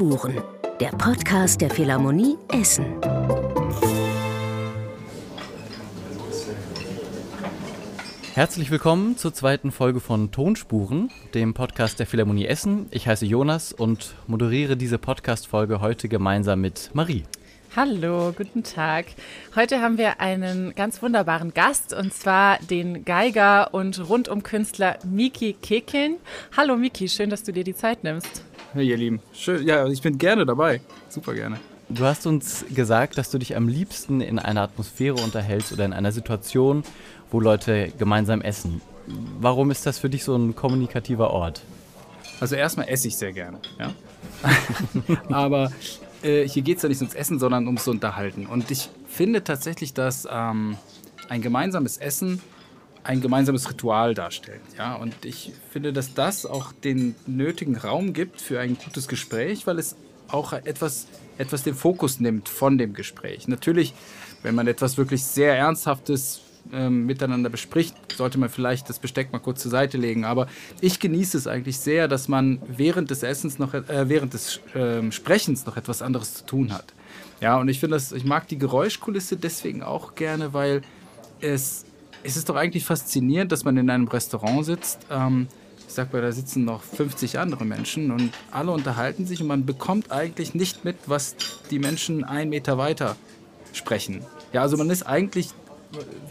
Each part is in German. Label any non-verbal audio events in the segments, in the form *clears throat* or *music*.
Tonspuren, der Podcast der Philharmonie Essen. Herzlich willkommen zur zweiten Folge von Tonspuren, dem Podcast der Philharmonie Essen. Ich heiße Jonas und moderiere diese Podcast-Folge heute gemeinsam mit Marie. Hallo, guten Tag. Heute haben wir einen ganz wunderbaren Gast und zwar den Geiger und Rundumkünstler Miki Kekeln. Hallo Miki, schön, dass du dir die Zeit nimmst. Ihr Lieben, schön, ja, ich bin gerne dabei, super gerne. Du hast uns gesagt, dass du dich am liebsten in einer Atmosphäre unterhältst oder in einer Situation, wo Leute gemeinsam essen. Warum ist das für dich so ein kommunikativer Ort? Also erstmal esse ich sehr gerne, ja. *laughs* Aber äh, hier geht es ja nicht ums Essen, sondern ums Unterhalten. Und ich finde tatsächlich, dass ähm, ein gemeinsames Essen ein gemeinsames Ritual darstellt. Ja? Und ich finde, dass das auch den nötigen Raum gibt für ein gutes Gespräch, weil es auch etwas, etwas den Fokus nimmt von dem Gespräch. Natürlich, wenn man etwas wirklich sehr Ernsthaftes ähm, miteinander bespricht, sollte man vielleicht das Besteck mal kurz zur Seite legen. Aber ich genieße es eigentlich sehr, dass man während des Essens noch, äh, während des äh, Sprechens noch etwas anderes zu tun hat. Ja, und ich finde das, ich mag die Geräuschkulisse deswegen auch gerne, weil es, es ist doch eigentlich faszinierend, dass man in einem Restaurant sitzt. Ähm, ich sag mal, da sitzen noch 50 andere Menschen und alle unterhalten sich und man bekommt eigentlich nicht mit, was die Menschen einen Meter weiter sprechen. Ja, also man ist eigentlich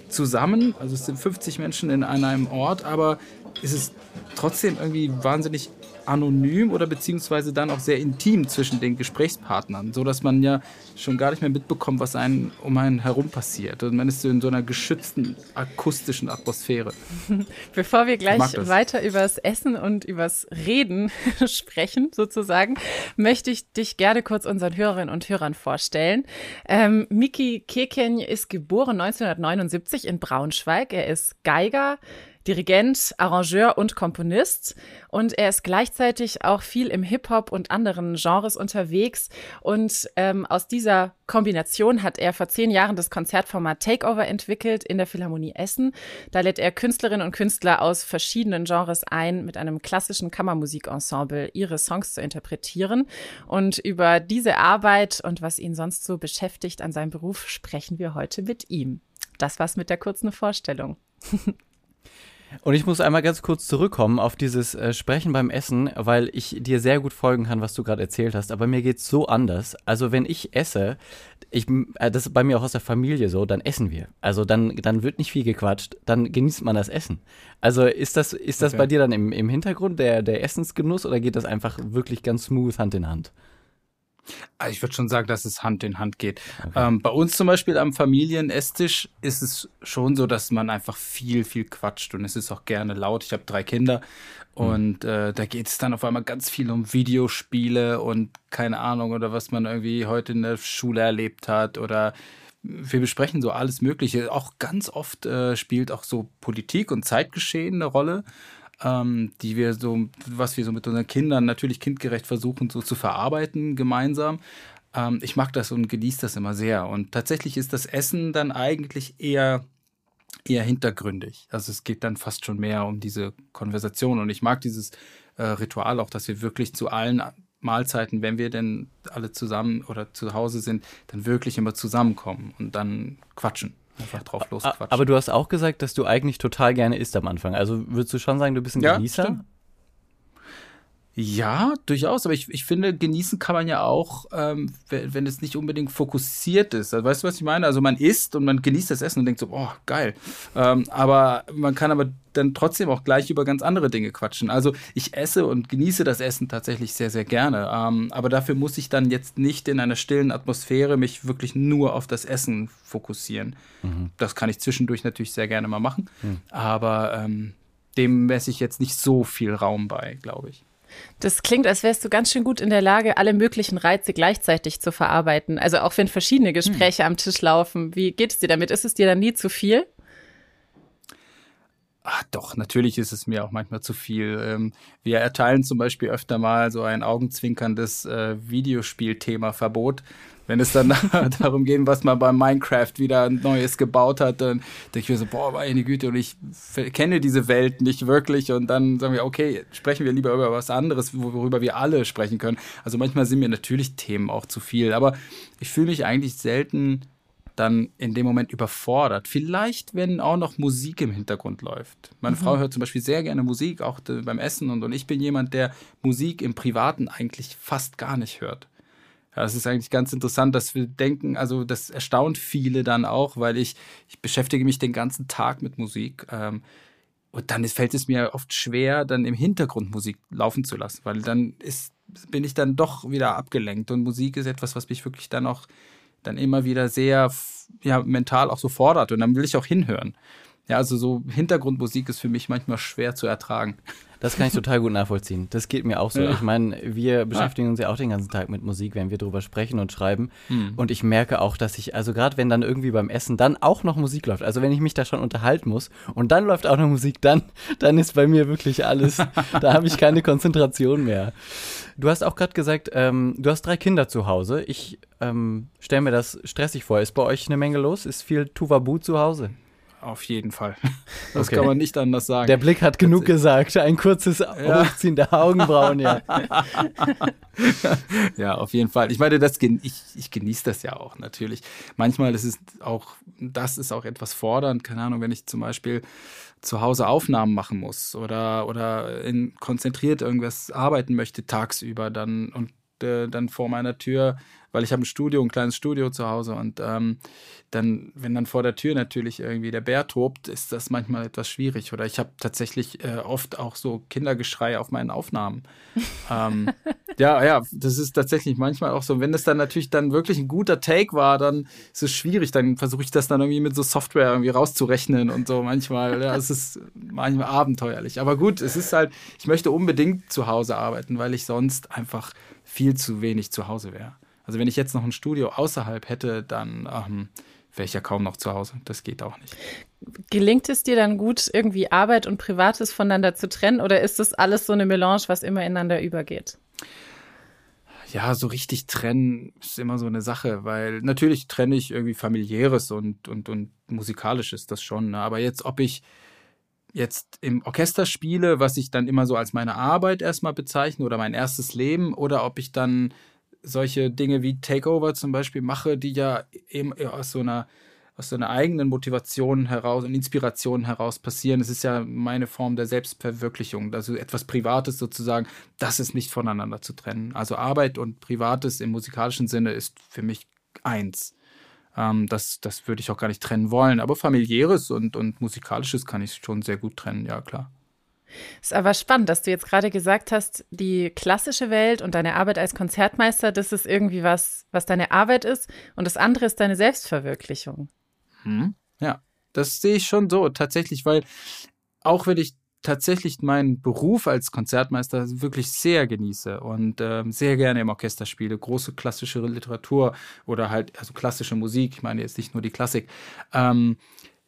zusammen, also es sind 50 Menschen in einem Ort, aber es ist trotzdem irgendwie wahnsinnig anonym oder beziehungsweise dann auch sehr intim zwischen den Gesprächspartnern, so dass man ja schon gar nicht mehr mitbekommt, was einen um einen herum passiert. Und man ist so in so einer geschützten akustischen Atmosphäre. *laughs* Bevor wir gleich weiter übers Essen und übers Reden *laughs* sprechen, sozusagen, möchte ich dich gerne kurz unseren Hörerinnen und Hörern vorstellen. Ähm, Miki Keken ist geboren 1979 in Braunschweig. Er ist Geiger, Dirigent, Arrangeur und Komponist. Und er ist gleichzeitig auch viel im Hip-Hop und anderen Genres unterwegs. Und ähm, aus dieser Kombination hat er vor zehn Jahren das Konzertformat Takeover entwickelt in der Philharmonie Essen. Da lädt er Künstlerinnen und Künstler aus verschiedenen Genres ein, mit einem klassischen Kammermusikensemble ihre Songs zu interpretieren. Und über diese Arbeit und was ihn sonst so beschäftigt an seinem Beruf sprechen wir heute mit ihm. Das war's mit der kurzen Vorstellung. *laughs* Und ich muss einmal ganz kurz zurückkommen auf dieses äh, Sprechen beim Essen, weil ich dir sehr gut folgen kann, was du gerade erzählt hast. Aber mir geht's so anders. Also wenn ich esse, ich, äh, das ist bei mir auch aus der Familie so, dann essen wir. Also dann, dann wird nicht viel gequatscht, dann genießt man das Essen. Also ist das, ist das okay. bei dir dann im, im Hintergrund der, der Essensgenuss oder geht das einfach wirklich ganz smooth Hand in Hand? Also ich würde schon sagen, dass es Hand in Hand geht. Okay. Ähm, bei uns zum Beispiel am Familienesstisch ist es schon so, dass man einfach viel, viel quatscht und es ist auch gerne laut. Ich habe drei Kinder mhm. und äh, da geht es dann auf einmal ganz viel um Videospiele und keine Ahnung oder was man irgendwie heute in der Schule erlebt hat oder wir besprechen so alles Mögliche. Auch ganz oft äh, spielt auch so Politik und Zeitgeschehen eine Rolle ähm, die wir so, was wir so mit unseren Kindern natürlich kindgerecht versuchen so zu verarbeiten gemeinsam. Ähm, ich mag das und genieße das immer sehr. Und tatsächlich ist das Essen dann eigentlich eher eher hintergründig. Also es geht dann fast schon mehr um diese Konversation und ich mag dieses äh, Ritual auch, dass wir wirklich zu allen Mahlzeiten, wenn wir denn alle zusammen oder zu Hause sind, dann wirklich immer zusammenkommen und dann quatschen. Einfach drauf losquatschen. Aber du hast auch gesagt, dass du eigentlich total gerne isst am Anfang. Also würdest du schon sagen, du bist ein ja, Genießer? Stimmt. Ja, durchaus, aber ich, ich finde, genießen kann man ja auch, ähm, wenn, wenn es nicht unbedingt fokussiert ist. Also, weißt du, was ich meine? Also man isst und man genießt das Essen und denkt so, oh, geil. Ähm, aber man kann aber dann trotzdem auch gleich über ganz andere Dinge quatschen. Also ich esse und genieße das Essen tatsächlich sehr, sehr gerne. Ähm, aber dafür muss ich dann jetzt nicht in einer stillen Atmosphäre mich wirklich nur auf das Essen fokussieren. Mhm. Das kann ich zwischendurch natürlich sehr gerne mal machen. Mhm. Aber ähm, dem messe ich jetzt nicht so viel Raum bei, glaube ich. Das klingt, als wärst du ganz schön gut in der Lage, alle möglichen Reize gleichzeitig zu verarbeiten. Also auch wenn verschiedene Gespräche hm. am Tisch laufen. Wie geht es dir damit? Ist es dir dann nie zu viel? Ach doch, natürlich ist es mir auch manchmal zu viel. Ähm, wir erteilen zum Beispiel öfter mal so ein augenzwinkerndes äh, Videospielthema-Verbot. Wenn es dann *laughs* darum geht, was man bei Minecraft wieder Neues gebaut hat, dann denke ich mir so, boah, meine Güte, und ich kenne diese Welt nicht wirklich. Und dann sagen wir, okay, sprechen wir lieber über was anderes, worüber wir alle sprechen können. Also manchmal sind mir natürlich Themen auch zu viel, aber ich fühle mich eigentlich selten dann in dem Moment überfordert. Vielleicht, wenn auch noch Musik im Hintergrund läuft. Meine mhm. Frau hört zum Beispiel sehr gerne Musik, auch beim Essen. Und, und ich bin jemand, der Musik im Privaten eigentlich fast gar nicht hört. Ja, das ist eigentlich ganz interessant, dass wir denken, also das erstaunt viele dann auch, weil ich, ich beschäftige mich den ganzen Tag mit Musik. Ähm, und dann fällt es mir oft schwer, dann im Hintergrund Musik laufen zu lassen, weil dann ist, bin ich dann doch wieder abgelenkt. Und Musik ist etwas, was mich wirklich dann auch dann immer wieder sehr ja, mental auch so fordert und dann will ich auch hinhören. Ja, also so Hintergrundmusik ist für mich manchmal schwer zu ertragen. Das kann ich total gut nachvollziehen. Das geht mir auch so. Ja. Ich meine, wir beschäftigen uns ja auch den ganzen Tag mit Musik, wenn wir drüber sprechen und schreiben. Mhm. Und ich merke auch, dass ich, also gerade wenn dann irgendwie beim Essen dann auch noch Musik läuft, also wenn ich mich da schon unterhalten muss und dann läuft auch noch Musik, dann, dann ist bei mir wirklich alles, *laughs* da habe ich keine Konzentration mehr. Du hast auch gerade gesagt, ähm, du hast drei Kinder zu Hause. Ich ähm, stelle mir das stressig vor. Ist bei euch eine Menge los? Ist viel Tuvabu zu Hause? Auf jeden Fall. *laughs* Das okay. kann man nicht anders sagen. Der Blick hat genug gesagt. Ein kurzes *laughs* ja. Hochziehen der Augenbrauen, ja. *laughs* ja, auf jeden Fall. Ich meine, das, ich, ich genieße das ja auch natürlich. Manchmal ist es auch, das ist auch etwas fordernd. Keine Ahnung, wenn ich zum Beispiel zu Hause Aufnahmen machen muss oder, oder in, konzentriert irgendwas arbeiten möchte tagsüber dann und äh, dann vor meiner Tür weil ich habe ein Studio, ein kleines Studio zu Hause und ähm, dann, wenn dann vor der Tür natürlich irgendwie der Bär tobt, ist das manchmal etwas schwierig. Oder ich habe tatsächlich äh, oft auch so Kindergeschrei auf meinen Aufnahmen. *laughs* ähm, ja, ja, das ist tatsächlich manchmal auch so. Wenn das dann natürlich dann wirklich ein guter Take war, dann ist es schwierig. Dann versuche ich das dann irgendwie mit so Software irgendwie rauszurechnen und so manchmal. Ja, es ist manchmal abenteuerlich. Aber gut, es ist halt, ich möchte unbedingt zu Hause arbeiten, weil ich sonst einfach viel zu wenig zu Hause wäre. Also wenn ich jetzt noch ein Studio außerhalb hätte, dann ähm, wäre ich ja kaum noch zu Hause. Das geht auch nicht. Gelingt es dir dann gut, irgendwie Arbeit und Privates voneinander zu trennen oder ist das alles so eine Melange, was immer ineinander übergeht? Ja, so richtig trennen ist immer so eine Sache, weil natürlich trenne ich irgendwie familiäres und, und, und musikalisches, das schon. Ne? Aber jetzt, ob ich jetzt im Orchester spiele, was ich dann immer so als meine Arbeit erstmal bezeichne oder mein erstes Leben, oder ob ich dann solche Dinge wie Takeover zum Beispiel mache, die ja eben aus so einer aus so einer eigenen Motivation heraus und Inspiration heraus passieren. Es ist ja meine Form der Selbstverwirklichung, also etwas Privates sozusagen, das ist nicht voneinander zu trennen. Also Arbeit und Privates im musikalischen Sinne ist für mich eins. Ähm, das, das würde ich auch gar nicht trennen wollen. Aber familiäres und, und musikalisches kann ich schon sehr gut trennen, ja klar. Ist aber spannend, dass du jetzt gerade gesagt hast, die klassische Welt und deine Arbeit als Konzertmeister, das ist irgendwie was, was deine Arbeit ist und das andere ist deine Selbstverwirklichung. Hm. Ja, das sehe ich schon so tatsächlich, weil auch wenn ich tatsächlich meinen Beruf als Konzertmeister wirklich sehr genieße und äh, sehr gerne im Orchester spiele, große klassische Literatur oder halt also klassische Musik, ich meine jetzt nicht nur die Klassik, ähm,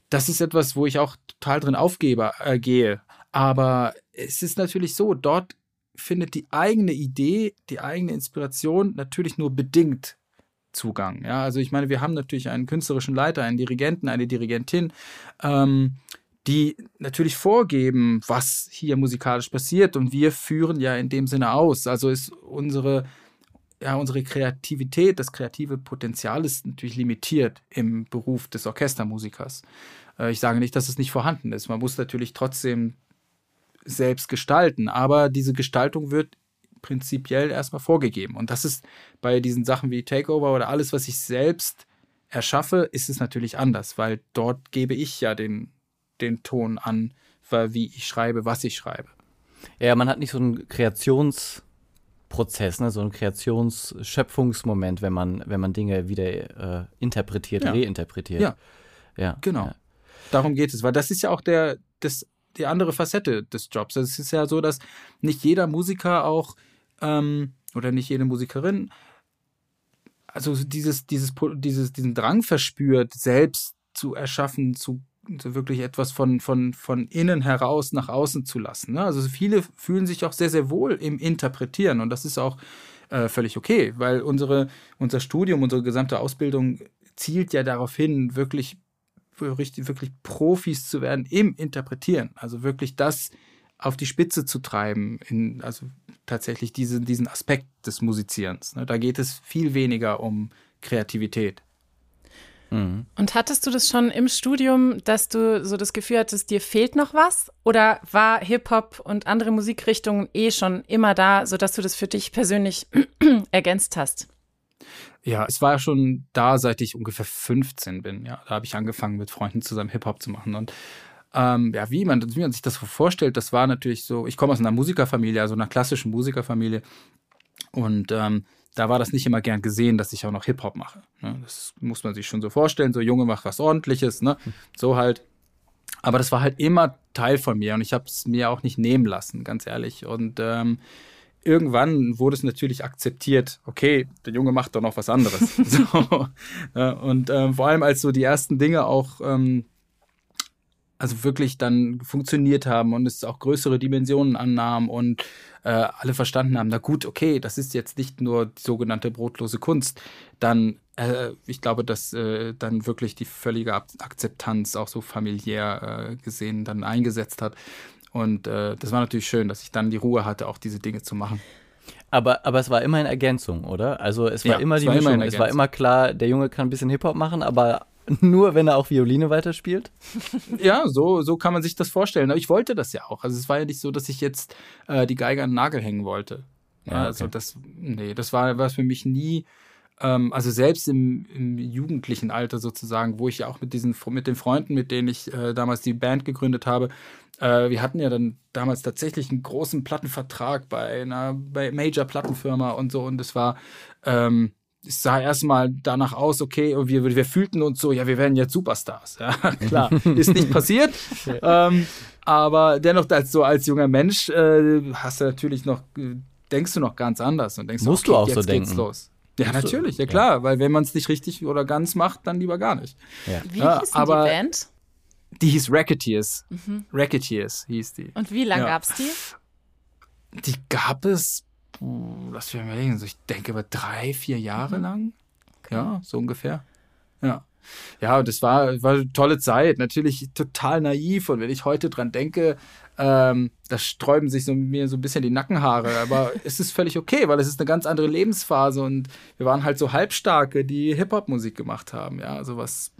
das ist etwas, wo ich auch total drin aufgebe, äh, gehe. Aber es ist natürlich so, dort findet die eigene Idee, die eigene Inspiration natürlich nur bedingt Zugang. Ja, also ich meine, wir haben natürlich einen künstlerischen Leiter, einen Dirigenten, eine Dirigentin, ähm, die natürlich vorgeben, was hier musikalisch passiert und wir führen ja in dem Sinne aus. Also ist unsere ja, unsere Kreativität, das kreative Potenzial ist natürlich limitiert im Beruf des Orchestermusikers. Äh, ich sage nicht, dass es nicht vorhanden ist. Man muss natürlich trotzdem selbst gestalten. Aber diese Gestaltung wird prinzipiell erstmal vorgegeben. Und das ist bei diesen Sachen wie Takeover oder alles, was ich selbst erschaffe, ist es natürlich anders, weil dort gebe ich ja den, den Ton an, wie ich schreibe, was ich schreibe. Ja, man hat nicht so einen Kreationsprozess, ne, so einen Kreationsschöpfungsmoment, wenn man, wenn man Dinge wieder äh, interpretiert, ja. reinterpretiert. Ja. Ja. Genau. Ja. Darum geht es, weil das ist ja auch der, das die andere Facette des Jobs. Es ist ja so, dass nicht jeder Musiker auch ähm, oder nicht jede Musikerin also dieses, dieses, dieses, diesen Drang verspürt, selbst zu erschaffen, zu so wirklich etwas von, von, von innen heraus nach außen zu lassen. Ne? Also viele fühlen sich auch sehr, sehr wohl im Interpretieren und das ist auch äh, völlig okay, weil unsere, unser Studium, unsere gesamte Ausbildung zielt ja darauf hin, wirklich, wirklich, wirklich Profis zu werden im Interpretieren. Also wirklich das auf die Spitze zu treiben, in, also tatsächlich diese, diesen Aspekt des Musizierens. Ne? Da geht es viel weniger um Kreativität. Mhm. Und hattest du das schon im Studium, dass du so das Gefühl hattest, dir fehlt noch was? Oder war Hip-Hop und andere Musikrichtungen eh schon immer da, sodass du das für dich persönlich *clears throat* ergänzt hast? Ja, es war ja schon da, seit ich ungefähr 15 bin. Ja, da habe ich angefangen, mit Freunden zusammen Hip-Hop zu machen. Und ähm, ja, wie man, wie man sich das vorstellt, das war natürlich so, ich komme aus einer Musikerfamilie, also einer klassischen Musikerfamilie. Und ähm, da war das nicht immer gern gesehen, dass ich auch noch Hip-Hop mache. Ne? Das muss man sich schon so vorstellen. So Junge macht was ordentliches, ne? So halt. Aber das war halt immer Teil von mir und ich habe es mir auch nicht nehmen lassen, ganz ehrlich. Und ähm, irgendwann wurde es natürlich akzeptiert, okay, der Junge macht doch noch was anderes. *laughs* so, ja, und ähm, vor allem als so die ersten Dinge auch ähm, also wirklich dann funktioniert haben und es auch größere Dimensionen annahm und äh, alle verstanden haben, na gut, okay, das ist jetzt nicht nur die sogenannte brotlose Kunst, dann, äh, ich glaube, dass äh, dann wirklich die völlige Akzeptanz auch so familiär äh, gesehen dann eingesetzt hat. Und äh, das war natürlich schön, dass ich dann die Ruhe hatte, auch diese Dinge zu machen. Aber, aber es war immer in Ergänzung, oder? Also es war ja, immer die war Mischung. Immer es war immer klar, der Junge kann ein bisschen Hip-Hop machen, aber nur wenn er auch Violine weiterspielt? *laughs* Ja, so, so kann man sich das vorstellen. Aber ich wollte das ja auch. Also es war ja nicht so, dass ich jetzt äh, die Geige an den Nagel hängen wollte. Ja, okay. Also das, nee, das war was für mich nie, ähm, also selbst im, im, jugendlichen Alter sozusagen, wo ich ja auch mit diesen, mit den Freunden, mit denen ich äh, damals die Band gegründet habe, äh, wir hatten ja dann damals tatsächlich einen großen Plattenvertrag bei einer bei Major-Plattenfirma und so und es war, ähm, es sah erstmal danach aus, okay, wir, wir fühlten uns so, ja, wir werden jetzt Superstars. Ja, *laughs* klar, *laughs* ist nicht passiert. ähm, aber dennoch, als so als junger Mensch, äh, hast du natürlich noch, denkst du noch ganz anders und denkst, musst okay, du auch so denken. los. Ja, musst natürlich, du? ja klar, ja. weil wenn man es nicht richtig oder ganz macht, dann lieber gar nicht. Ja. Wie ja, hieß aber die Band? Die hieß Racketeers. Mhm. Racketeers hieß die. Und wie lange ja. gab's die? Die gab es lass mich mal überlegen, so ich denke aber drei, vier Jahre mhm. lang. Okay. Ja, so ungefähr. Ja. Ja, und das war, war eine tolle Zeit. Natürlich total naiv. Und wenn ich heute dran denke, ähm, da sträuben sich so, mir so ein bisschen die Nackenhaare. Aber *laughs* es ist völlig okay, weil es ist eine ganz andere Lebensphase. Und wir waren halt so Halbstarke, die Hip-Hop-Musik gemacht haben. Ja, also was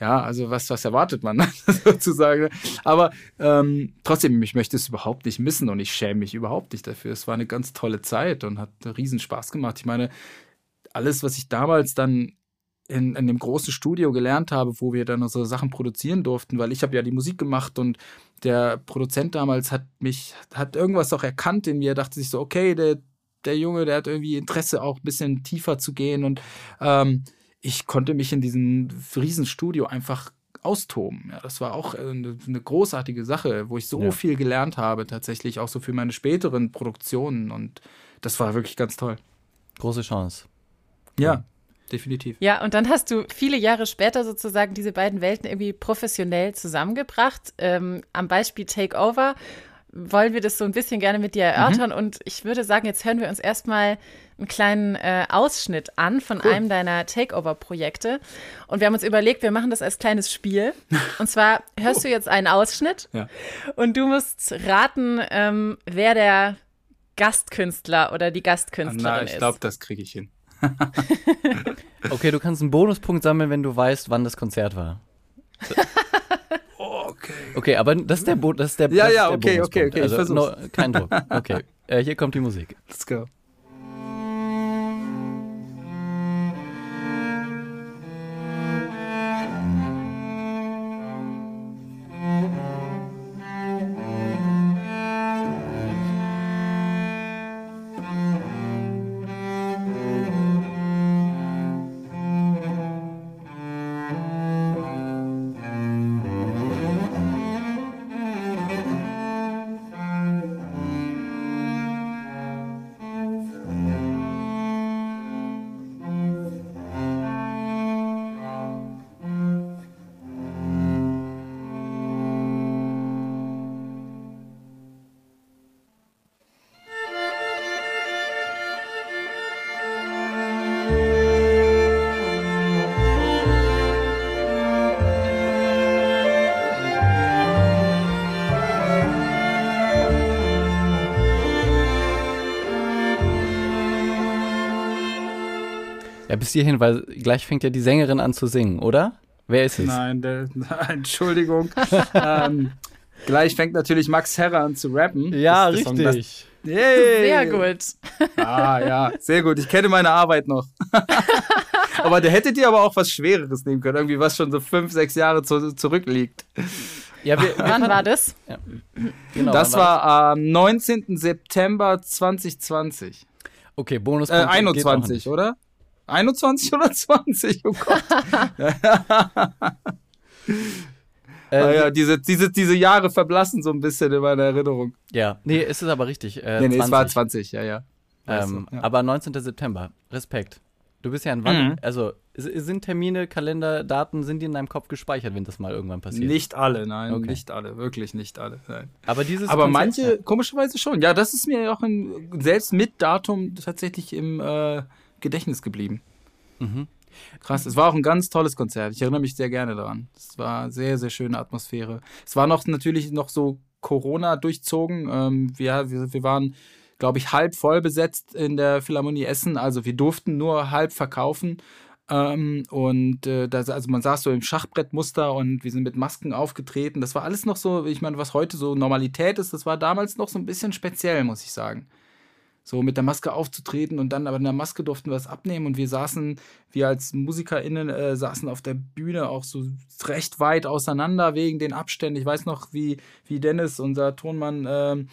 ja, also was, was erwartet man *laughs* sozusagen? Aber ähm, trotzdem, ich möchte es überhaupt nicht missen und ich schäme mich überhaupt nicht dafür. Es war eine ganz tolle Zeit und hat riesen Spaß gemacht. Ich meine, alles, was ich damals dann in, in dem großen Studio gelernt habe, wo wir dann unsere Sachen produzieren durften, weil ich habe ja die Musik gemacht und der Produzent damals hat mich, hat irgendwas auch erkannt in mir, dachte sich so, okay, der, der Junge, der hat irgendwie Interesse auch ein bisschen tiefer zu gehen und ähm, ich konnte mich in diesem Riesenstudio einfach austoben. Ja, das war auch eine, eine großartige Sache, wo ich so ja. viel gelernt habe, tatsächlich auch so für meine späteren Produktionen. Und das war wirklich ganz toll. Große Chance. Ja, definitiv. Ja, und dann hast du viele Jahre später sozusagen diese beiden Welten irgendwie professionell zusammengebracht. Ähm, am Beispiel Takeover wollen wir das so ein bisschen gerne mit dir erörtern. Mhm. Und ich würde sagen, jetzt hören wir uns erstmal einen kleinen äh, Ausschnitt an von cool. einem deiner Takeover-Projekte. Und wir haben uns überlegt, wir machen das als kleines Spiel. Und zwar *laughs* hörst oh. du jetzt einen Ausschnitt ja. und du musst raten, ähm, wer der Gastkünstler oder die Gastkünstlerin Na, ich glaube, das kriege ich hin. *laughs* okay, du kannst einen Bonuspunkt sammeln, wenn du weißt, wann das Konzert war. *laughs* Okay. Okay, aber das ist der Bo das ist der Ja, ja, okay, okay, okay, also, no, kein Druck. Okay. Äh, hier kommt die Musik. Let's go. Ja, bis hierhin, weil gleich fängt ja die Sängerin an zu singen, oder? Wer ist es? Nein, der, *laughs* Entschuldigung. ähm, gleich fängt natürlich Max Herrer an zu rappen. Ja, das richtig. Song, Yay. Sehr gut. Ah, ja, sehr gut. Ich kenne meine Arbeit noch. *laughs* aber der hätte dir aber auch was Schwereres nehmen können. Irgendwie was schon so fünf, sechs Jahre zu, zurückliegt. Ja, wir, wann war das? Ja. Genau, das war am äh, 19. September 2020. Okay, Bonus. Äh, 21, oder? 21 oder 20? Oh Gott. Äh, *laughs* ah ja, diese, diese, diese Jahre verblassen so ein bisschen in meiner Erinnerung. Ja, nee, es ist aber richtig. Äh, nee, nee, 20. es war 20, ja, ja. Ähm, ja. Aber 19. September, Respekt. Du bist ja ein Wann, mhm. also sind Termine, Kalender, Daten, sind die in deinem Kopf gespeichert, wenn das mal irgendwann passiert? Nicht alle, nein, okay. nicht alle, wirklich nicht alle. Nein. Aber dieses Aber Konzept, manche, komischerweise schon. Ja, das ist mir auch in, selbst mit Datum tatsächlich im äh, Gedächtnis geblieben. Mhm. Krass, es war auch ein ganz tolles Konzert. Ich erinnere mich sehr gerne daran. Es war sehr, sehr schöne Atmosphäre. Es war noch natürlich noch so Corona durchzogen. Ähm, wir, wir, wir waren glaube ich, halb voll besetzt in der Philharmonie Essen. Also wir durften nur halb verkaufen. Ähm, und äh, das, also man saß so im Schachbrettmuster und wir sind mit Masken aufgetreten. Das war alles noch so, ich meine, was heute so Normalität ist, das war damals noch so ein bisschen speziell, muss ich sagen. So mit der Maske aufzutreten und dann aber in der Maske durften wir es abnehmen und wir saßen, wir als MusikerInnen äh, saßen auf der Bühne auch so recht weit auseinander wegen den Abständen. Ich weiß noch, wie, wie Dennis, unser Tonmann, äh,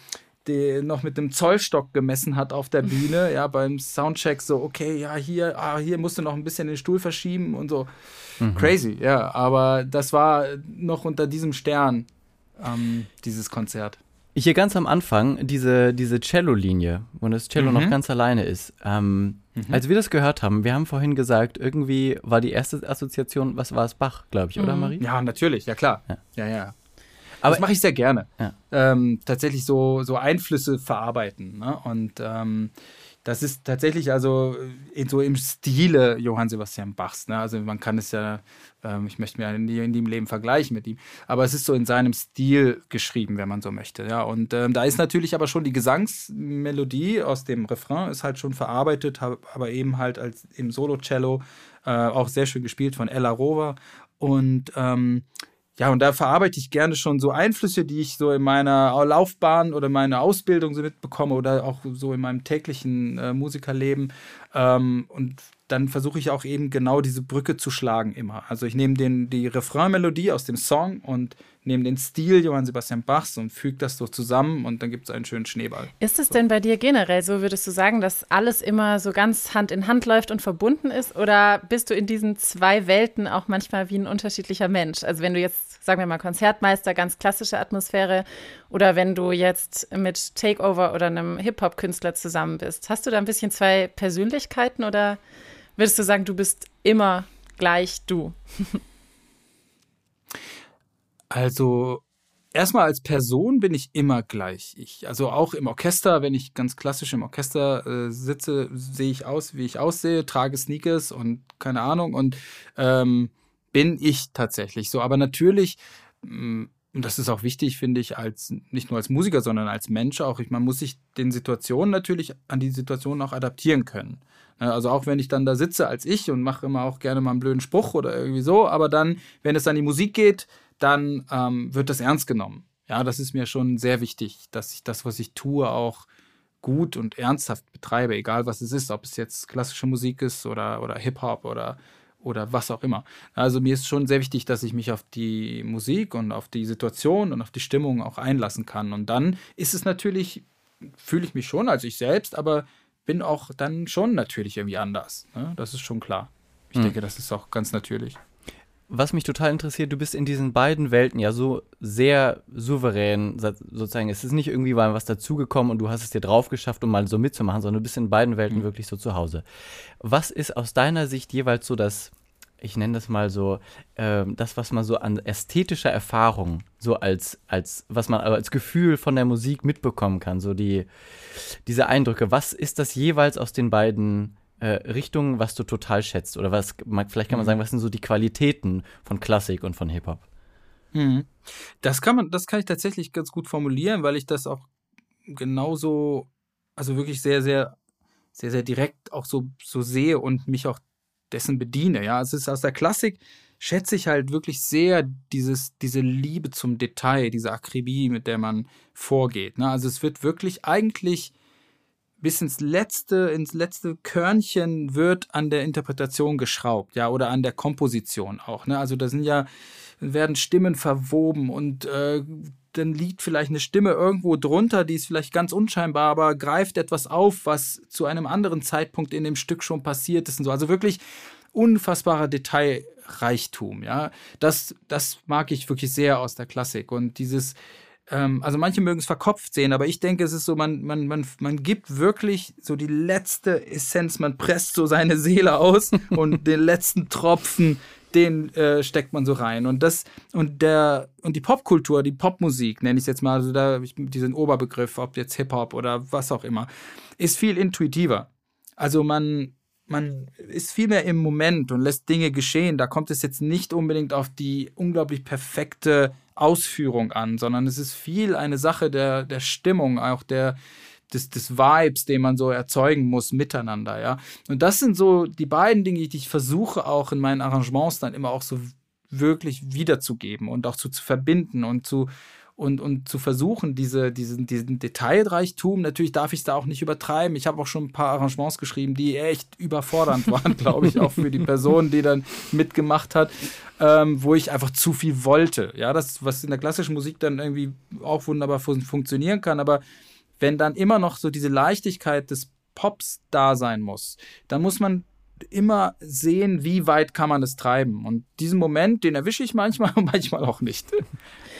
die noch mit dem Zollstock gemessen hat auf der Bühne, *laughs* ja, beim Soundcheck so, okay, ja, hier, ah, hier musst du noch ein bisschen den Stuhl verschieben und so. Mhm. Crazy, ja, aber das war noch unter diesem Stern, ähm, dieses Konzert. Hier ganz am Anfang, diese, diese Cello-Linie, wo das Cello mhm. noch ganz alleine ist. Ähm, mhm. Als wir das gehört haben, wir haben vorhin gesagt, irgendwie war die erste Assoziation, was war es, Bach, glaube ich, oder mhm. Marie? Ja, natürlich, ja klar. Ja, ja. ja. Aber das mache ich sehr gerne. Ja. Ähm, tatsächlich so, so Einflüsse verarbeiten. Ne? Und ähm, das ist tatsächlich also in, so im Stile Johann Sebastian Bachs. Ne? Also man kann es ja, ähm, ich möchte mir nie in dem Leben vergleichen mit ihm, aber es ist so in seinem Stil geschrieben, wenn man so möchte. Ja? Und ähm, da ist natürlich aber schon die Gesangsmelodie aus dem Refrain ist halt schon verarbeitet, aber eben halt als im Solo-Cello äh, auch sehr schön gespielt von Ella Rover. Und ähm, ja, und da verarbeite ich gerne schon so Einflüsse, die ich so in meiner Laufbahn oder meiner Ausbildung so mitbekomme oder auch so in meinem täglichen äh, Musikerleben. Ähm, und dann versuche ich auch eben genau diese Brücke zu schlagen immer. Also ich nehme den, die Refrainmelodie aus dem Song und nehme den Stil Johann Sebastian Bachs und füge das so zusammen und dann gibt es einen schönen Schneeball. Ist es denn bei dir generell so, würdest du sagen, dass alles immer so ganz Hand in Hand läuft und verbunden ist? Oder bist du in diesen zwei Welten auch manchmal wie ein unterschiedlicher Mensch? Also wenn du jetzt, sagen wir mal, Konzertmeister, ganz klassische Atmosphäre oder wenn du jetzt mit Takeover oder einem Hip-Hop-Künstler zusammen bist, hast du da ein bisschen zwei Persönlichkeiten oder würdest du sagen, du bist immer gleich du? *laughs* also erstmal als Person bin ich immer gleich. Ich, also auch im Orchester, wenn ich ganz klassisch im Orchester äh, sitze, sehe ich aus, wie ich aussehe, trage Sneakers und keine Ahnung und ähm, bin ich tatsächlich so. Aber natürlich, mm, und das ist auch wichtig, finde ich, als nicht nur als Musiker, sondern als Mensch auch. Ich, man muss sich den Situationen natürlich an die Situation auch adaptieren können. Ne, also auch wenn ich dann da sitze als ich und mache immer auch gerne mal einen blöden Spruch oder irgendwie so, aber dann, wenn es an die Musik geht, dann ähm, wird das ernst genommen. Ja, das ist mir schon sehr wichtig, dass ich das, was ich tue, auch gut und ernsthaft betreibe, egal was es ist, ob es jetzt klassische Musik ist oder, oder Hip-Hop oder, oder was auch immer. Also mir ist schon sehr wichtig, dass ich mich auf die Musik und auf die Situation und auf die Stimmung auch einlassen kann. Und dann ist es natürlich, fühle ich mich schon als ich selbst, aber bin auch dann schon natürlich irgendwie anders. Ne? Das ist schon klar. Ich hm. denke, das ist auch ganz natürlich. Was mich total interessiert, du bist in diesen beiden Welten ja so sehr souverän, sozusagen. Es ist nicht irgendwie mal was dazugekommen und du hast es dir drauf geschafft, um mal so mitzumachen, sondern du bist in beiden Welten mhm. wirklich so zu Hause. Was ist aus deiner Sicht jeweils so das, ich nenne das mal so, äh, das, was man so an ästhetischer Erfahrung, so als, als, was man als Gefühl von der Musik mitbekommen kann, so die, diese Eindrücke. Was ist das jeweils aus den beiden äh, Richtungen, was du total schätzt? Oder was, vielleicht kann man mhm. sagen, was sind so die Qualitäten von Klassik und von Hip-Hop? Mhm. Das kann man, das kann ich tatsächlich ganz gut formulieren, weil ich das auch genauso, also wirklich sehr, sehr, sehr, sehr direkt auch so, so sehe und mich auch dessen bediene. Ja, es ist aus der Klassik schätze ich halt wirklich sehr dieses, diese Liebe zum Detail, diese Akribie, mit der man vorgeht. Ne? Also es wird wirklich eigentlich bis ins letzte, ins letzte Körnchen wird an der Interpretation geschraubt, ja, oder an der Komposition auch. Ne? Also da sind ja, werden Stimmen verwoben und äh, dann liegt vielleicht eine Stimme irgendwo drunter, die ist vielleicht ganz unscheinbar, aber greift etwas auf, was zu einem anderen Zeitpunkt in dem Stück schon passiert ist und so. Also wirklich unfassbarer Detailreichtum, ja. Das, das mag ich wirklich sehr aus der Klassik und dieses, ähm, also manche mögen es verkopft sehen, aber ich denke, es ist so, man, man, man, man gibt wirklich so die letzte Essenz, man presst so seine Seele aus *laughs* und den letzten Tropfen den äh, steckt man so rein. Und das, und der, und die Popkultur, die Popmusik, nenne ich es jetzt mal, also da ich diesen Oberbegriff, ob jetzt Hip-Hop oder was auch immer, ist viel intuitiver. Also man, man ist viel mehr im Moment und lässt Dinge geschehen. Da kommt es jetzt nicht unbedingt auf die unglaublich perfekte Ausführung an, sondern es ist viel eine Sache der, der Stimmung, auch der, des, des Vibes, den man so erzeugen muss miteinander, ja. Und das sind so die beiden Dinge, die ich versuche auch in meinen Arrangements dann immer auch so wirklich wiederzugeben und auch zu, zu verbinden und zu und, und zu versuchen, diese, diesen, diesen Detailreichtum, natürlich darf ich es da auch nicht übertreiben. Ich habe auch schon ein paar Arrangements geschrieben, die echt überfordernd waren, *laughs* glaube ich, auch für die Person, die dann mitgemacht hat, ähm, wo ich einfach zu viel wollte. Ja, das, was in der klassischen Musik dann irgendwie auch wunderbar fun funktionieren kann, aber wenn dann immer noch so diese Leichtigkeit des Pops da sein muss, dann muss man immer sehen, wie weit kann man es treiben. Und diesen Moment, den erwische ich manchmal *laughs* und manchmal auch nicht. *laughs*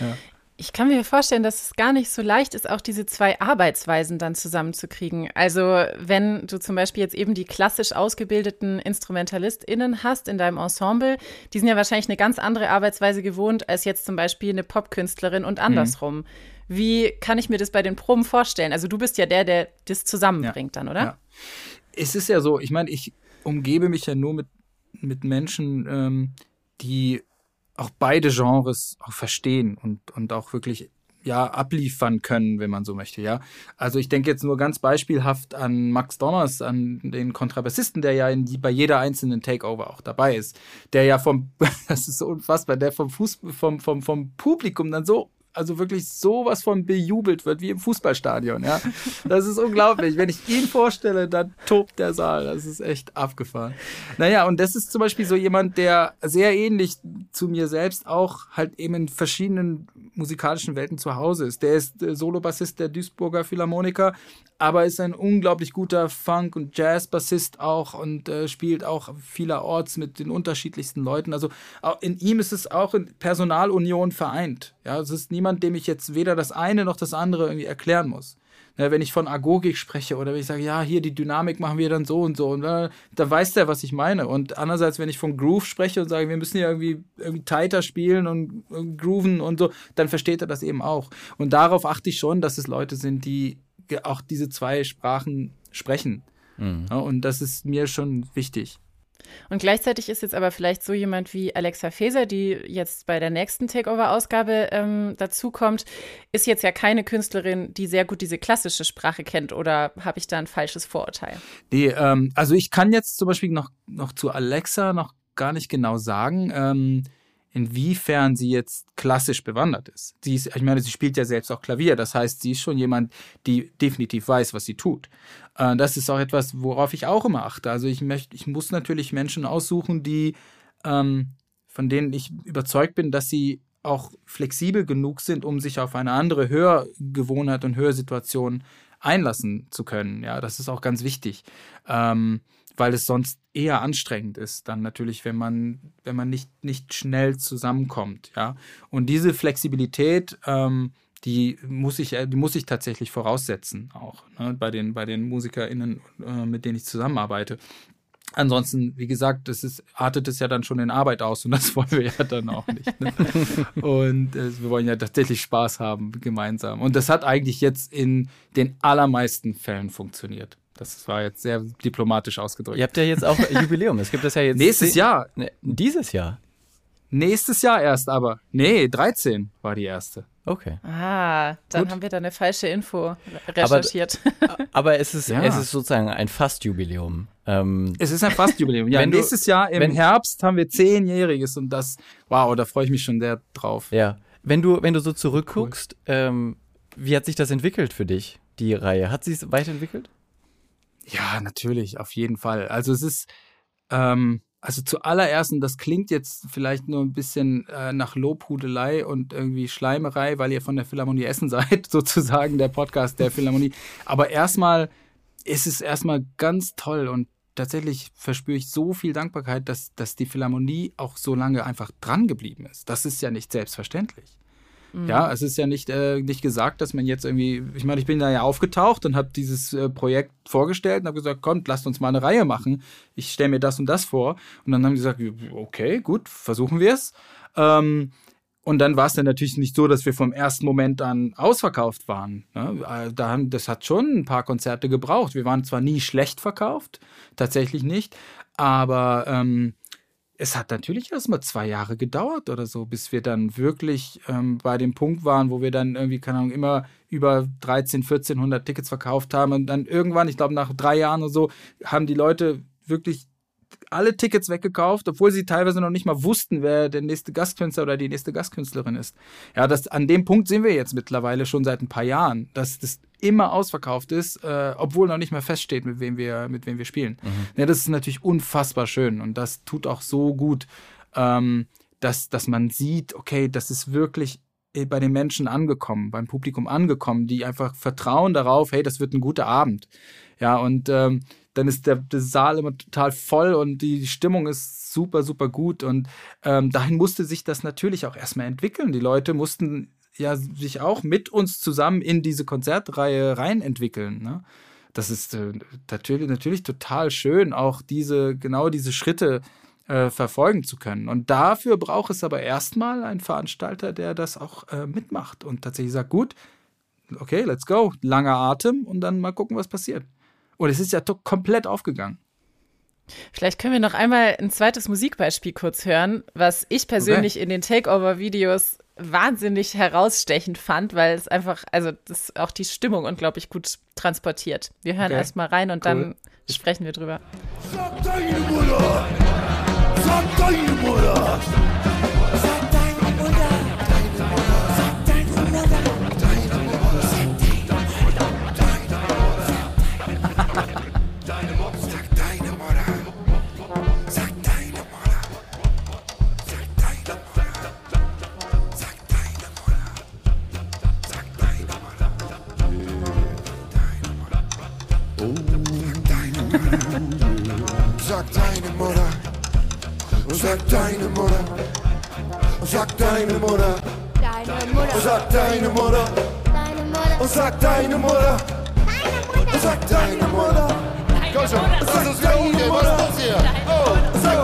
Ja. Ich kann mir vorstellen, dass es gar nicht so leicht ist, auch diese zwei Arbeitsweisen dann zusammenzukriegen. Also wenn du zum Beispiel jetzt eben die klassisch ausgebildeten InstrumentalistInnen hast in deinem Ensemble, die sind ja wahrscheinlich eine ganz andere Arbeitsweise gewohnt als jetzt zum Beispiel eine Popkünstlerin und mhm. andersrum. Mhm. Wie kann ich mir das bei den Proben vorstellen? Also du bist ja der, der das zusammenbringt ja. dann, oder? Ja. Es ist ja so, ich meine, ich umgebe mich ja nur mit, mit Menschen, ähm, die auch beide Genres auch verstehen und, und auch wirklich ja, abliefern können, wenn man so möchte, ja. Also ich denke jetzt nur ganz beispielhaft an Max Donners, an den Kontrabassisten, der ja in die, bei jeder einzelnen Takeover auch dabei ist, der ja vom, *laughs* das ist so unfassbar, der vom Fuß, vom, vom, vom Publikum dann so also wirklich sowas von bejubelt wird wie im Fußballstadion. Ja, das ist unglaublich. Wenn ich ihn vorstelle, dann tobt der Saal. Das ist echt abgefahren. Naja, und das ist zum Beispiel so jemand, der sehr ähnlich zu mir selbst auch halt eben in verschiedenen musikalischen Welten zu Hause ist. Der ist äh, Solobassist der Duisburger Philharmoniker, aber ist ein unglaublich guter Funk- und Jazz-Bassist auch und äh, spielt auch vielerorts mit den unterschiedlichsten Leuten. Also in ihm ist es auch in Personalunion vereint. Ja, es ist niemand, dem ich jetzt weder das eine noch das andere irgendwie erklären muss. Ja, wenn ich von Agogik spreche oder wenn ich sage, ja, hier die Dynamik machen wir dann so und so, und äh, da weiß der, was ich meine. Und andererseits, wenn ich von Groove spreche und sage, wir müssen hier irgendwie, irgendwie tighter spielen und, und grooven und so, dann versteht er das eben auch. Und darauf achte ich schon, dass es Leute sind, die auch diese zwei Sprachen sprechen. Mhm. Ja, und das ist mir schon wichtig. Und gleichzeitig ist jetzt aber vielleicht so jemand wie Alexa Feser, die jetzt bei der nächsten Takeover-Ausgabe ähm, dazukommt, ist jetzt ja keine Künstlerin, die sehr gut diese klassische Sprache kennt. Oder habe ich da ein falsches Vorurteil? Nee, ähm, also ich kann jetzt zum Beispiel noch, noch zu Alexa noch gar nicht genau sagen. Ähm, inwiefern sie jetzt klassisch bewandert ist. Sie ist, ich meine, sie spielt ja selbst auch Klavier, das heißt, sie ist schon jemand, die definitiv weiß, was sie tut. Äh, das ist auch etwas, worauf ich auch immer achte. Also ich möchte, ich muss natürlich Menschen aussuchen, die, ähm, von denen ich überzeugt bin, dass sie auch flexibel genug sind, um sich auf eine andere Hörgewohnheit und Hörsituation einlassen zu können. Ja, das ist auch ganz wichtig. Ähm, weil es sonst eher anstrengend ist, dann natürlich, wenn man, wenn man nicht, nicht schnell zusammenkommt, ja. Und diese Flexibilität, ähm, die muss ich, die muss ich tatsächlich voraussetzen, auch ne, bei, den, bei den MusikerInnen, äh, mit denen ich zusammenarbeite. Ansonsten, wie gesagt, das ist, artet es ja dann schon in Arbeit aus und das *laughs* wollen wir ja dann auch nicht. Ne? Und äh, wir wollen ja tatsächlich Spaß haben gemeinsam. Und das hat eigentlich jetzt in den allermeisten Fällen funktioniert. Das war jetzt sehr diplomatisch ausgedrückt. Ihr habt ja jetzt auch *laughs* Jubiläum. Es gibt das ja jetzt. Nächstes Jahr. Ne, dieses Jahr. Nächstes Jahr erst aber. Nee, 13 war die erste. Okay. Ah, dann Gut. haben wir da eine falsche Info recherchiert. Aber, *laughs* aber es, ist, ja. es ist sozusagen ein Fastjubiläum. Ähm, es ist ein Fastjubiläum. Ja, nächstes Jahr im wenn, Herbst haben wir zehnjähriges und das, wow, da freue ich mich schon sehr drauf. Ja. Wenn du, wenn du so zurückguckst, cool. ähm, wie hat sich das entwickelt für dich, die Reihe? Hat sie es weiterentwickelt? Ja, natürlich, auf jeden Fall. Also es ist, ähm, also zuallererst, und das klingt jetzt vielleicht nur ein bisschen äh, nach Lobhudelei und irgendwie Schleimerei, weil ihr von der Philharmonie Essen *laughs* seid, sozusagen der Podcast der Philharmonie. Aber erstmal ist es erstmal ganz toll und tatsächlich verspüre ich so viel Dankbarkeit, dass, dass die Philharmonie auch so lange einfach dran geblieben ist. Das ist ja nicht selbstverständlich. Mhm. Ja, es ist ja nicht, äh, nicht gesagt, dass man jetzt irgendwie, ich meine, ich bin da ja aufgetaucht und habe dieses äh, Projekt vorgestellt und habe gesagt, kommt, lasst uns mal eine Reihe machen. Ich stelle mir das und das vor. Und dann haben die gesagt, okay, gut, versuchen wir es. Ähm, und dann war es dann natürlich nicht so, dass wir vom ersten Moment an ausverkauft waren. Ne? Äh, das hat schon ein paar Konzerte gebraucht. Wir waren zwar nie schlecht verkauft, tatsächlich nicht, aber ähm, es hat natürlich erstmal zwei Jahre gedauert oder so, bis wir dann wirklich ähm, bei dem Punkt waren, wo wir dann irgendwie, keine Ahnung, immer über 13, 1400 Tickets verkauft haben. Und dann irgendwann, ich glaube nach drei Jahren oder so, haben die Leute wirklich alle Tickets weggekauft, obwohl sie teilweise noch nicht mal wussten, wer der nächste Gastkünstler oder die nächste Gastkünstlerin ist. Ja, das, an dem Punkt sind wir jetzt mittlerweile schon seit ein paar Jahren, dass das immer ausverkauft ist, äh, obwohl noch nicht mehr feststeht, mit wem wir, mit wem wir spielen. Mhm. Ja, das ist natürlich unfassbar schön und das tut auch so gut, ähm, dass, dass man sieht, okay, das ist wirklich bei den Menschen angekommen, beim Publikum angekommen, die einfach vertrauen darauf, hey, das wird ein guter Abend. Ja, und ähm, dann ist der, der, Saal immer total voll und die Stimmung ist super, super gut. Und ähm, dahin musste sich das natürlich auch erstmal entwickeln. Die Leute mussten ja sich auch mit uns zusammen in diese Konzertreihe reinentwickeln. Ne? Das ist äh, natürlich, natürlich total schön, auch diese, genau diese Schritte äh, verfolgen zu können. Und dafür braucht es aber erstmal einen Veranstalter, der das auch äh, mitmacht und tatsächlich sagt, gut, okay, let's go, langer Atem und dann mal gucken, was passiert. Und es ist ja komplett aufgegangen. Vielleicht können wir noch einmal ein zweites Musikbeispiel kurz hören, was ich persönlich okay. in den Takeover-Videos wahnsinnig herausstechend fand, weil es einfach, also das auch die Stimmung unglaublich gut transportiert. Wir hören okay. erstmal rein und cool. dann sprechen wir drüber. Sag deine Mutter! Sag deine Mutter! Sag deine Mutter. Sag deine Mutter. Deine Mutter. Sag deine Mutter. Deine Mutter. Sag deine Mutter. Sag deine Mutter. Komm schon, das ist wieder umgehen. Was ist das hier? Oh, sag deine Mutter.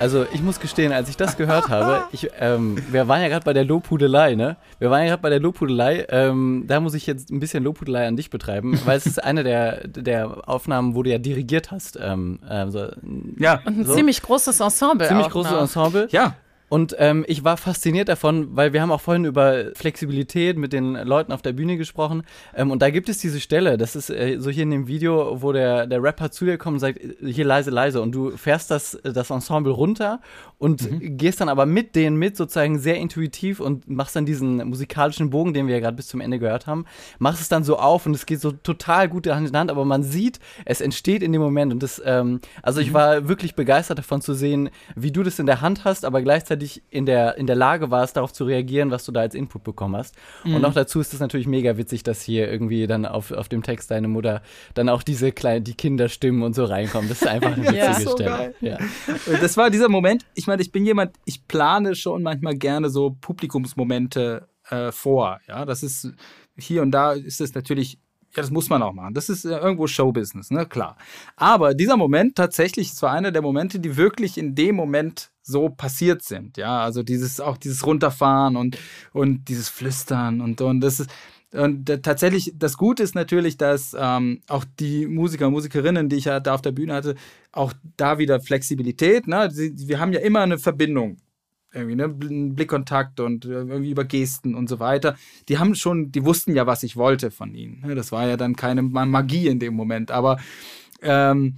Also ich muss gestehen, als ich das gehört habe, ich, ähm, wir waren ja gerade bei der Lobhudelei, ne? Wir waren ja gerade bei der Lobhudelei. Ähm, da muss ich jetzt ein bisschen Lobhudelei an dich betreiben, weil es ist eine der, der Aufnahmen, wo du ja dirigiert hast. Ähm, äh, so, ja. Und ein so. ziemlich großes Ensemble. Ziemlich großes noch. Ensemble. Ja. Und ähm, ich war fasziniert davon, weil wir haben auch vorhin über Flexibilität mit den Leuten auf der Bühne gesprochen. Ähm, und da gibt es diese Stelle, das ist äh, so hier in dem Video, wo der, der Rapper zu dir kommt und sagt, hier leise, leise. Und du fährst das, das Ensemble runter und mhm. gehst dann aber mit denen mit, sozusagen sehr intuitiv und machst dann diesen musikalischen Bogen, den wir ja gerade bis zum Ende gehört haben, machst es dann so auf und es geht so total gut Hand in Hand, aber man sieht, es entsteht in dem Moment. Und das, ähm, also ich mhm. war wirklich begeistert davon zu sehen, wie du das in der Hand hast, aber gleichzeitig in der, in der Lage warst, darauf zu reagieren, was du da als Input bekommen hast. Mhm. Und noch dazu ist es natürlich mega witzig, dass hier irgendwie dann auf, auf dem Text deine Mutter dann auch diese kleinen, die Kinderstimmen und so reinkommen. Das ist einfach eine *laughs* witzige ja, so Stelle. Geil. Ja. Das war dieser Moment, ich meine, ich bin jemand, ich plane schon manchmal gerne so Publikumsmomente äh, vor. Ja, das ist hier und da ist es natürlich ja, das muss man auch machen. Das ist äh, irgendwo Showbusiness, ne? Klar. Aber dieser Moment tatsächlich, es war einer der Momente, die wirklich in dem Moment so passiert sind. Ja, also dieses, auch dieses Runterfahren und, und dieses Flüstern und, und das ist, und tatsächlich, das Gute ist natürlich, dass ähm, auch die Musiker, Musikerinnen, die ich ja da auf der Bühne hatte, auch da wieder Flexibilität. Ne? Sie, wir haben ja immer eine Verbindung irgendwie, ne, Blickkontakt und äh, irgendwie über Gesten und so weiter. Die haben schon, die wussten ja, was ich wollte von ihnen. Ne? Das war ja dann keine Magie in dem Moment, aber ähm,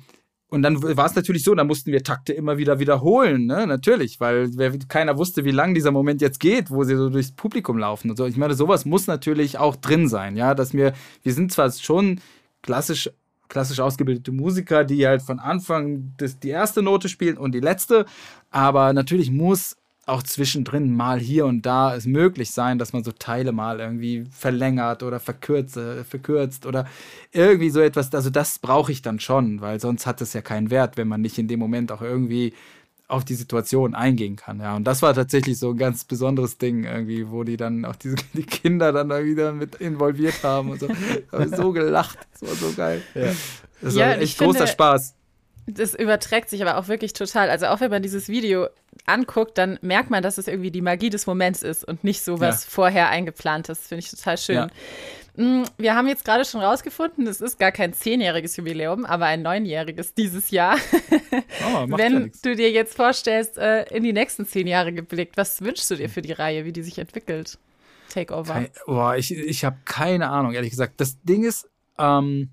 und dann war es natürlich so, da mussten wir Takte immer wieder wiederholen, ne? Natürlich, weil keiner wusste, wie lang dieser Moment jetzt geht, wo sie so durchs Publikum laufen und so. Ich meine, sowas muss natürlich auch drin sein, ja, dass wir, wir sind zwar schon klassisch klassisch ausgebildete Musiker, die halt von Anfang das, die erste Note spielen und die letzte, aber natürlich muss auch zwischendrin mal hier und da es möglich sein, dass man so Teile mal irgendwie verlängert oder verkürzt, äh, verkürzt oder irgendwie so etwas. Also das brauche ich dann schon, weil sonst hat es ja keinen Wert, wenn man nicht in dem Moment auch irgendwie auf die Situation eingehen kann. Ja, und das war tatsächlich so ein ganz besonderes Ding irgendwie, wo die dann auch diese *laughs* die Kinder dann da wieder mit involviert haben und so. habe so gelacht. Das war so geil. Ja. Das ja, war echt großer Spaß. Das überträgt sich aber auch wirklich total. Also auch wenn man dieses Video anguckt, dann merkt man, dass es irgendwie die Magie des Moments ist und nicht so was ja. vorher eingeplantes. Finde ich total schön. Ja. Mm, wir haben jetzt gerade schon rausgefunden, es ist gar kein zehnjähriges Jubiläum, aber ein neunjähriges dieses Jahr. Oh, Wenn ja du dir jetzt vorstellst, äh, in die nächsten zehn Jahre geblickt, was wünschst du dir für die Reihe, wie die sich entwickelt? Takeover. Kein, boah, ich, ich habe keine Ahnung, ehrlich gesagt. Das Ding ist, ähm,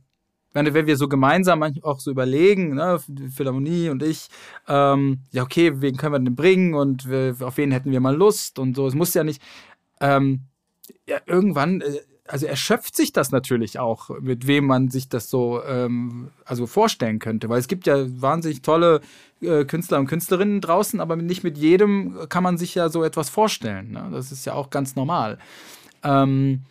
wenn, wenn wir so gemeinsam auch so überlegen, ne, Philharmonie und ich, ähm, ja, okay, wen können wir denn bringen und wir, auf wen hätten wir mal Lust und so. Es muss ja nicht, ähm, ja, irgendwann, äh, also erschöpft sich das natürlich auch, mit wem man sich das so ähm, also vorstellen könnte. Weil es gibt ja wahnsinnig tolle äh, Künstler und Künstlerinnen draußen, aber nicht mit jedem kann man sich ja so etwas vorstellen. Ne? Das ist ja auch ganz normal. Ähm,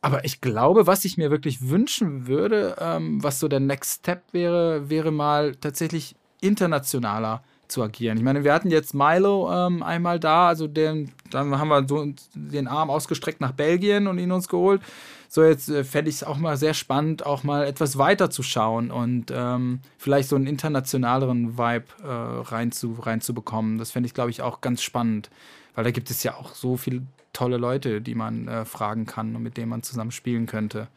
aber ich glaube, was ich mir wirklich wünschen würde, ähm, was so der Next Step wäre, wäre mal tatsächlich internationaler zu agieren. Ich meine, wir hatten jetzt Milo ähm, einmal da, also den, dann haben wir so den Arm ausgestreckt nach Belgien und ihn uns geholt. So, jetzt äh, fände ich es auch mal sehr spannend, auch mal etwas weiter zu schauen und ähm, vielleicht so einen internationaleren Vibe äh, rein reinzubekommen. Das fände ich, glaube ich, auch ganz spannend, weil da gibt es ja auch so viel tolle Leute, die man äh, fragen kann und mit denen man zusammen spielen könnte.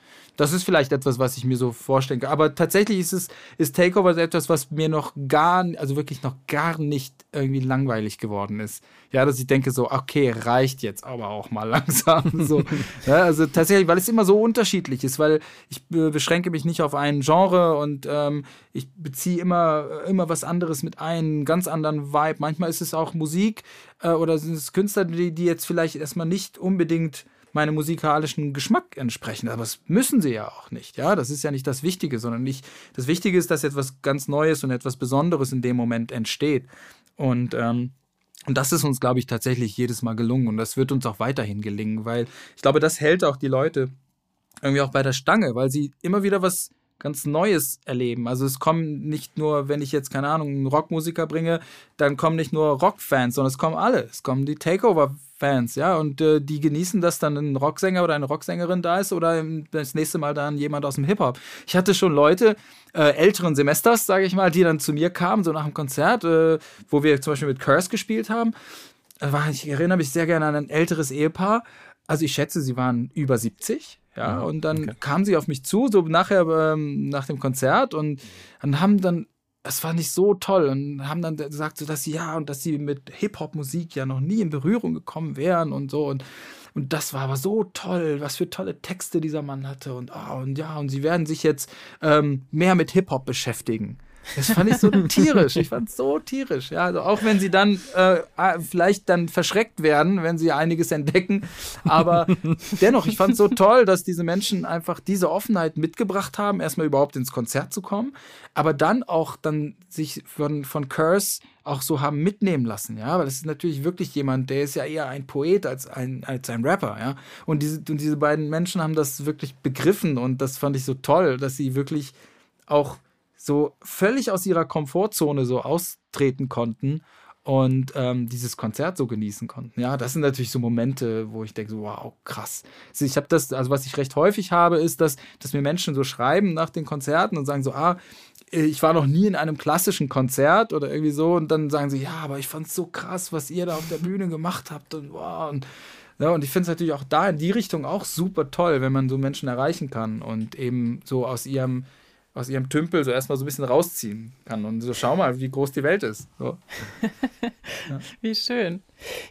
Das ist vielleicht etwas, was ich mir so vorstellen kann. Aber tatsächlich ist es, ist Takeover etwas, was mir noch gar, also wirklich noch gar nicht irgendwie langweilig geworden ist. Ja, dass ich denke so, okay, reicht jetzt aber auch mal *laughs* langsam. so. *laughs* ja, also tatsächlich, weil es immer so unterschiedlich ist, weil ich äh, beschränke mich nicht auf ein Genre und ähm, ich beziehe immer, immer was anderes mit ein, ganz anderen Vibe. Manchmal ist es auch Musik äh, oder sind es Künstler, die, die jetzt vielleicht erstmal nicht unbedingt meinem musikalischen Geschmack entsprechen. Aber das müssen sie ja auch nicht. Ja, das ist ja nicht das Wichtige, sondern nicht. Das Wichtige ist, dass etwas ganz Neues und etwas Besonderes in dem Moment entsteht. Und ähm, und das ist uns, glaube ich, tatsächlich jedes Mal gelungen. Und das wird uns auch weiterhin gelingen, weil ich glaube, das hält auch die Leute irgendwie auch bei der Stange, weil sie immer wieder was ganz Neues erleben. Also es kommen nicht nur, wenn ich jetzt, keine Ahnung, einen Rockmusiker bringe, dann kommen nicht nur Rockfans, sondern es kommen alle. Es kommen die Takeover-Fans, ja, und äh, die genießen, dass dann ein Rocksänger oder eine Rocksängerin da ist oder das nächste Mal dann jemand aus dem Hip-Hop. Ich hatte schon Leute, äh, älteren Semesters, sage ich mal, die dann zu mir kamen, so nach dem Konzert, äh, wo wir zum Beispiel mit Curse gespielt haben. Ich erinnere mich sehr gerne an ein älteres Ehepaar. Also ich schätze, sie waren über 70 ja, ja und dann okay. kamen sie auf mich zu, so nachher ähm, nach dem Konzert und, und haben dann, das fand ich so toll und haben dann gesagt, so, dass sie ja und dass sie mit Hip-Hop-Musik ja noch nie in Berührung gekommen wären und so und und das war aber so toll, was für tolle Texte dieser Mann hatte und, oh, und ja, und sie werden sich jetzt ähm, mehr mit Hip-Hop beschäftigen. Das fand ich so tierisch. Ich fand es so tierisch. Ja, also auch wenn sie dann äh, vielleicht dann verschreckt werden, wenn sie einiges entdecken. Aber dennoch, ich fand es so toll, dass diese Menschen einfach diese Offenheit mitgebracht haben, erstmal überhaupt ins Konzert zu kommen, aber dann auch dann sich von, von Curse auch so haben mitnehmen lassen, ja, weil das ist natürlich wirklich jemand, der ist ja eher ein Poet als ein, als ein Rapper, ja, und diese, und diese beiden Menschen haben das wirklich begriffen und das fand ich so toll, dass sie wirklich auch so völlig aus ihrer Komfortzone so austreten konnten und ähm, dieses Konzert so genießen konnten. Ja, das sind natürlich so Momente, wo ich denke, so, wow, krass. Also ich habe das, also was ich recht häufig habe, ist, dass, dass mir Menschen so schreiben nach den Konzerten und sagen so, ah, ich war noch nie in einem klassischen Konzert oder irgendwie so und dann sagen sie, ja, aber ich fand es so krass, was ihr da auf der Bühne gemacht habt und wow. Und, ja, und ich finde es natürlich auch da in die Richtung auch super toll, wenn man so Menschen erreichen kann und eben so aus ihrem aus ihrem Tümpel so erstmal so ein bisschen rausziehen kann. Und so schau mal, wie groß die Welt ist. So. ja. *laughs* Wie schön.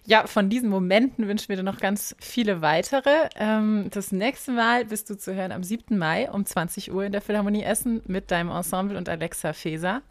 Ja, von diesen Momenten wünschen wir dir noch ganz viele weitere. Ähm, das nächste Mal bist du zu hören am 7. Mai um 20 Uhr in der Philharmonie Essen mit deinem Ensemble und Alexa Feser.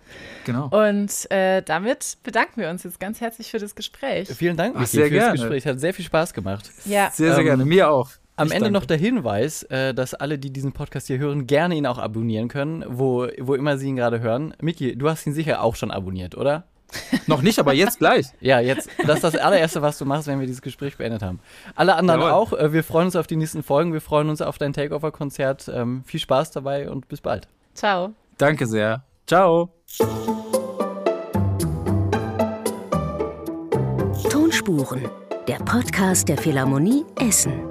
Genau. Und äh, damit bedanken wir uns jetzt ganz herzlich für das Gespräch. Vielen Dank, Ach, sehr gerne. Gespräch. Hat sehr viel Spaß gemacht. Ja. Sehr, sehr ähm, gerne. Mir auch. Am ich Ende danke. noch der Hinweis, äh, dass alle, die diesen Podcast hier hören, gerne ihn auch abonnieren können, wo, wo immer sie ihn gerade hören. Miki, du hast ihn sicher auch schon abonniert, oder? *laughs* Noch nicht, aber jetzt gleich. ja, jetzt. Das ist das allererste, was du machst, wenn wir dieses Gespräch beendet haben. Alle anderen Jawohl. auch. Äh, wir freuen uns auf die nächsten Folgen. Wir freuen uns auf dein Takeover-Konzert. Ähm, viel Spaß dabei und bis bald. Ciao. Danke sehr. Ciao. Tonspuren der Podcast der Philharmonie Essen.